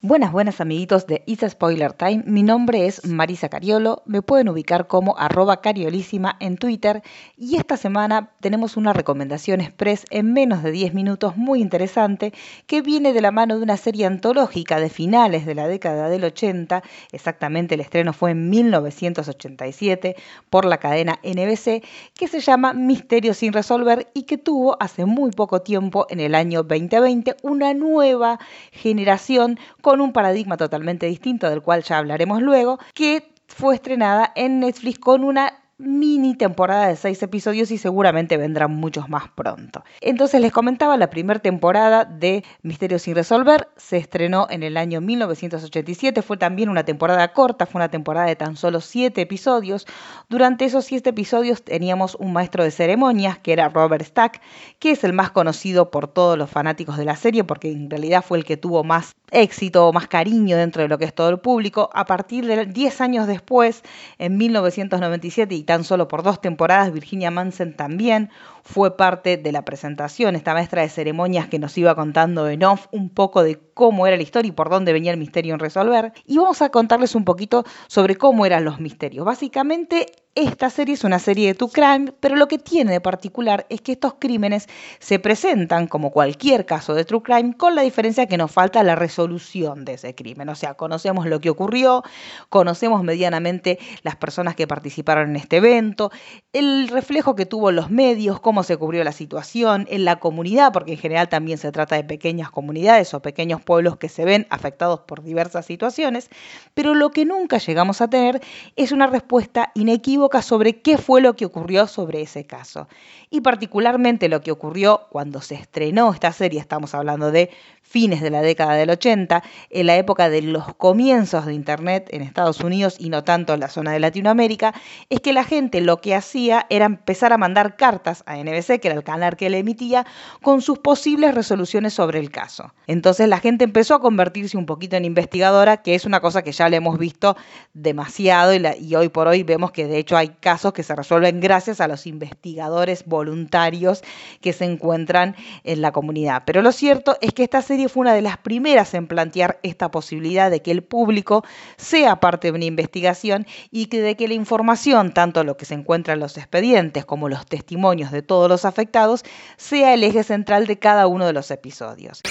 Buenas, buenas amiguitos de Isa Spoiler Time. Mi nombre es Marisa Cariolo. Me pueden ubicar como arroba cariolísima en Twitter. Y esta semana tenemos una recomendación express en menos de 10 minutos muy interesante que viene de la mano de una serie antológica de finales de la década del 80. Exactamente el estreno fue en 1987 por la cadena NBC que se llama Misterio sin resolver y que tuvo hace muy poco tiempo, en el año 2020, una nueva generación con un paradigma totalmente distinto del cual ya hablaremos luego, que fue estrenada en Netflix con una mini temporada de seis episodios y seguramente vendrán muchos más pronto. Entonces les comentaba, la primera temporada de Misterios sin resolver se estrenó en el año 1987, fue también una temporada corta, fue una temporada de tan solo siete episodios. Durante esos siete episodios teníamos un maestro de ceremonias que era Robert Stack, que es el más conocido por todos los fanáticos de la serie porque en realidad fue el que tuvo más éxito, más cariño dentro de lo que es todo el público. A partir de 10 años después, en 1997 y tan solo por dos temporadas, Virginia Manson también fue parte de la presentación, esta maestra de ceremonias que nos iba contando en off un poco de cómo era la historia y por dónde venía el misterio en resolver. Y vamos a contarles un poquito sobre cómo eran los misterios. Básicamente, esta serie es una serie de True Crime, pero lo que tiene de particular es que estos crímenes se presentan como cualquier caso de True Crime, con la diferencia que nos falta la resolución de ese crimen. O sea, conocemos lo que ocurrió, conocemos medianamente las personas que participaron en este evento, el reflejo que tuvo los medios, cómo se cubrió la situación, en la comunidad, porque en general también se trata de pequeñas comunidades o pequeños pueblos que se ven afectados por diversas situaciones, pero lo que nunca llegamos a tener es una respuesta inequívoca sobre qué fue lo que ocurrió sobre ese caso. Y particularmente lo que ocurrió cuando se estrenó esta serie, estamos hablando de fines de la década del 80, en la época de los comienzos de Internet en Estados Unidos y no tanto en la zona de Latinoamérica, es que la gente lo que hacía era empezar a mandar cartas a NBC, que era el canal que le emitía, con sus posibles resoluciones sobre el caso. Entonces la gente empezó a convertirse un poquito en investigadora, que es una cosa que ya le hemos visto demasiado y, y hoy por hoy vemos que de hecho hay casos que se resuelven gracias a los investigadores voluntarios que se encuentran en la comunidad. Pero lo cierto es que esta serie fue una de las primeras en plantear esta posibilidad de que el público sea parte de una investigación y que de que la información, tanto lo que se encuentra en los expedientes como los testimonios de todos los afectados, sea el eje central de cada uno de los episodios.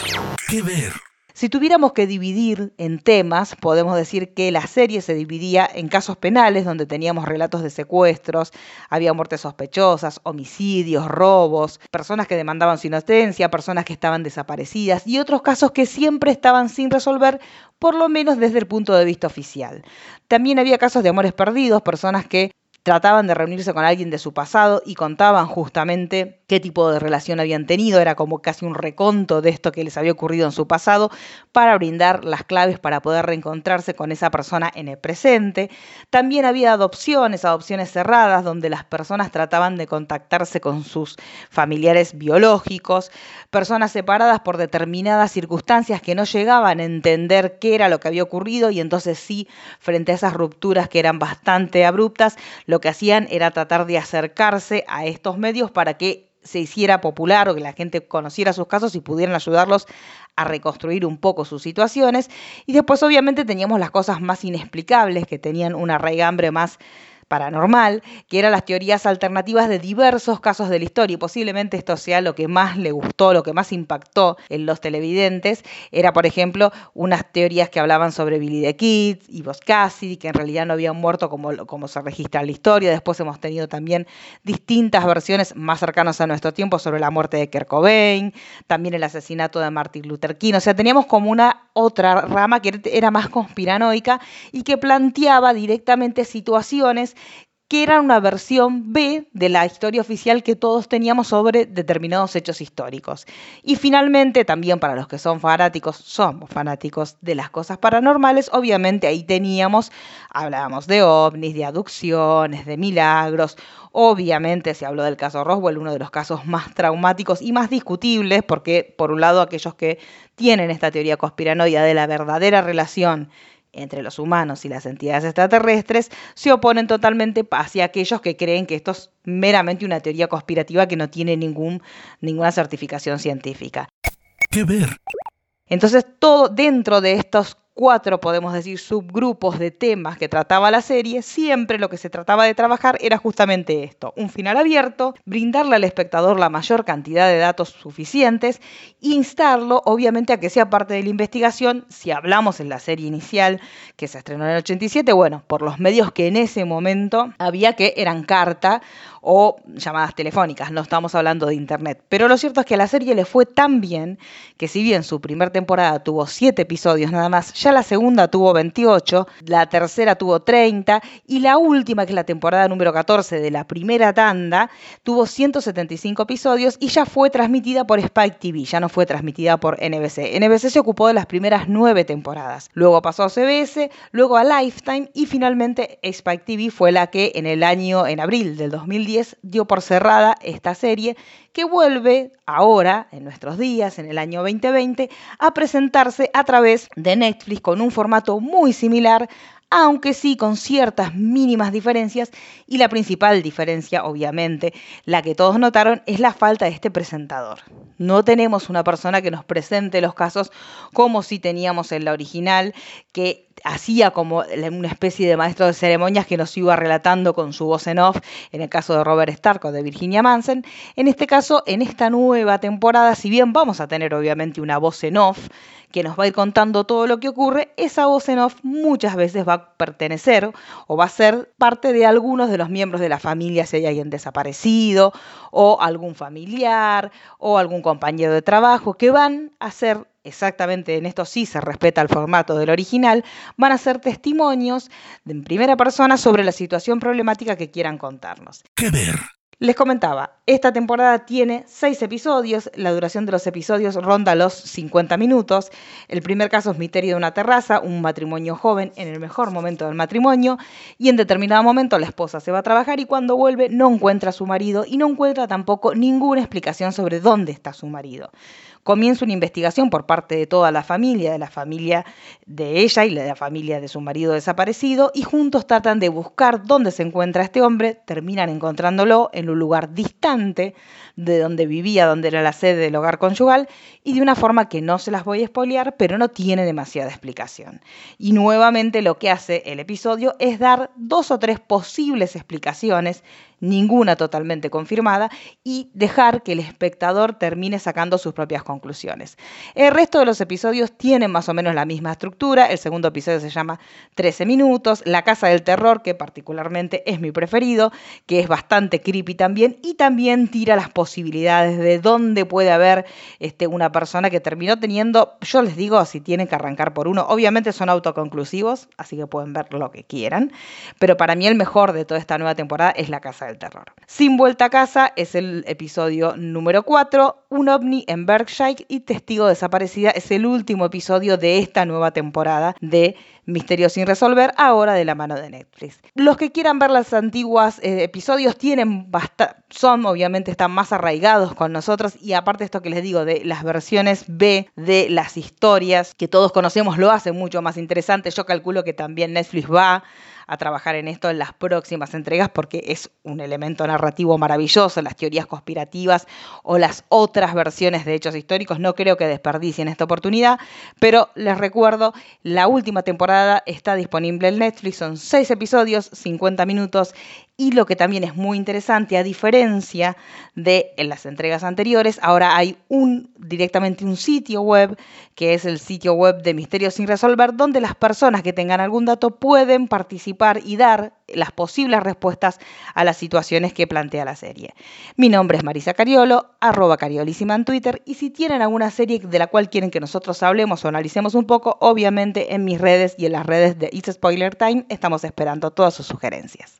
¿Qué ver? Si tuviéramos que dividir en temas, podemos decir que la serie se dividía en casos penales, donde teníamos relatos de secuestros, había muertes sospechosas, homicidios, robos, personas que demandaban su inocencia, personas que estaban desaparecidas y otros casos que siempre estaban sin resolver, por lo menos desde el punto de vista oficial. También había casos de amores perdidos, personas que trataban de reunirse con alguien de su pasado y contaban justamente qué tipo de relación habían tenido, era como casi un reconto de esto que les había ocurrido en su pasado, para brindar las claves para poder reencontrarse con esa persona en el presente. También había adopciones, adopciones cerradas, donde las personas trataban de contactarse con sus familiares biológicos, personas separadas por determinadas circunstancias que no llegaban a entender qué era lo que había ocurrido y entonces sí, frente a esas rupturas que eran bastante abruptas, lo que hacían era tratar de acercarse a estos medios para que se hiciera popular o que la gente conociera sus casos y pudieran ayudarlos a reconstruir un poco sus situaciones. Y después obviamente teníamos las cosas más inexplicables, que tenían una raigambre más paranormal, que eran las teorías alternativas de diversos casos de la historia, y posiblemente esto sea lo que más le gustó, lo que más impactó en los televidentes, era por ejemplo unas teorías que hablaban sobre Billy the Kid y Cassidy, que en realidad no habían muerto como, como se registra en la historia, después hemos tenido también distintas versiones más cercanas a nuestro tiempo sobre la muerte de Kurt Cobain, también el asesinato de Martin Luther King, o sea, teníamos como una otra rama que era más conspiranoica y que planteaba directamente situaciones que eran una versión B de la historia oficial que todos teníamos sobre determinados hechos históricos. Y finalmente, también para los que son fanáticos, somos fanáticos de las cosas paranormales, obviamente ahí teníamos, hablábamos de ovnis, de aducciones, de milagros, obviamente se habló del caso Roswell, uno de los casos más traumáticos y más discutibles, porque por un lado aquellos que tienen esta teoría conspiranoia de la verdadera relación entre los humanos y las entidades extraterrestres se oponen totalmente hacia aquellos que creen que esto es meramente una teoría conspirativa que no tiene ningún, ninguna certificación científica. ¿Qué ver? Entonces, todo dentro de estos cuatro, podemos decir, subgrupos de temas que trataba la serie, siempre lo que se trataba de trabajar era justamente esto, un final abierto, brindarle al espectador la mayor cantidad de datos suficientes, instarlo obviamente a que sea parte de la investigación, si hablamos en la serie inicial que se estrenó en el 87, bueno, por los medios que en ese momento había que eran carta o llamadas telefónicas, no estamos hablando de internet. Pero lo cierto es que a la serie le fue tan bien que si bien su primera temporada tuvo 7 episodios nada más, ya la segunda tuvo 28, la tercera tuvo 30 y la última, que es la temporada número 14 de la primera tanda, tuvo 175 episodios y ya fue transmitida por Spike TV, ya no fue transmitida por NBC. NBC se ocupó de las primeras 9 temporadas, luego pasó a CBS, luego a Lifetime y finalmente Spike TV fue la que en el año, en abril del 2010, dio por cerrada esta serie que vuelve ahora, en nuestros días, en el año 2020, a presentarse a través de Netflix con un formato muy similar aunque sí con ciertas mínimas diferencias y la principal diferencia, obviamente, la que todos notaron, es la falta de este presentador. No tenemos una persona que nos presente los casos como si teníamos en la original, que hacía como una especie de maestro de ceremonias que nos iba relatando con su voz en off, en el caso de Robert Stark o de Virginia Manson. En este caso, en esta nueva temporada, si bien vamos a tener obviamente una voz en off, que nos va a ir contando todo lo que ocurre, esa voz en off muchas veces va a pertenecer o va a ser parte de algunos de los miembros de la familia si hay alguien desaparecido o algún familiar o algún compañero de trabajo que van a ser exactamente en esto sí se respeta el formato del original, van a ser testimonios en primera persona sobre la situación problemática que quieran contarnos. ¿Qué ver? Les comentaba, esta temporada tiene seis episodios, la duración de los episodios ronda los 50 minutos. El primer caso es Misterio de una terraza, un matrimonio joven en el mejor momento del matrimonio y en determinado momento la esposa se va a trabajar y cuando vuelve no encuentra a su marido y no encuentra tampoco ninguna explicación sobre dónde está su marido comienza una investigación por parte de toda la familia, de la familia de ella y de la familia de su marido desaparecido, y juntos tratan de buscar dónde se encuentra este hombre, terminan encontrándolo en un lugar distante de donde vivía, donde era la sede del hogar conyugal, y de una forma que no se las voy a spoilear, pero no tiene demasiada explicación. Y nuevamente lo que hace el episodio es dar dos o tres posibles explicaciones ninguna totalmente confirmada, y dejar que el espectador termine sacando sus propias conclusiones. El resto de los episodios tienen más o menos la misma estructura, el segundo episodio se llama 13 minutos, La Casa del Terror, que particularmente es mi preferido, que es bastante creepy también, y también tira las posibilidades de dónde puede haber este, una persona que terminó teniendo, yo les digo, si tienen que arrancar por uno, obviamente son autoconclusivos, así que pueden ver lo que quieran, pero para mí el mejor de toda esta nueva temporada es La Casa del terror. Sin vuelta a casa es el episodio número 4, un ovni en Berkshire y testigo desaparecida es el último episodio de esta nueva temporada de Misterios sin resolver, ahora de la mano de Netflix. Los que quieran ver los antiguos eh, episodios tienen son obviamente están más arraigados con nosotros y aparte esto que les digo de las versiones B de las historias que todos conocemos lo hace mucho más interesante. Yo calculo que también Netflix va a trabajar en esto en las próximas entregas porque es un elemento narrativo maravilloso, las teorías conspirativas o las otras versiones de hechos históricos. No creo que desperdicien esta oportunidad, pero les recuerdo, la última temporada está disponible en Netflix, son seis episodios, 50 minutos y lo que también es muy interesante, a diferencia de las entregas anteriores, ahora hay directamente un sitio web, que es el sitio web de Misterios sin resolver, donde las personas que tengan algún dato pueden participar y dar las posibles respuestas a las situaciones que plantea la serie. Mi nombre es Marisa Cariolo, arroba cariolísima en Twitter, y si tienen alguna serie de la cual quieren que nosotros hablemos o analicemos un poco, obviamente en mis redes y en las redes de It's Spoiler Time estamos esperando todas sus sugerencias.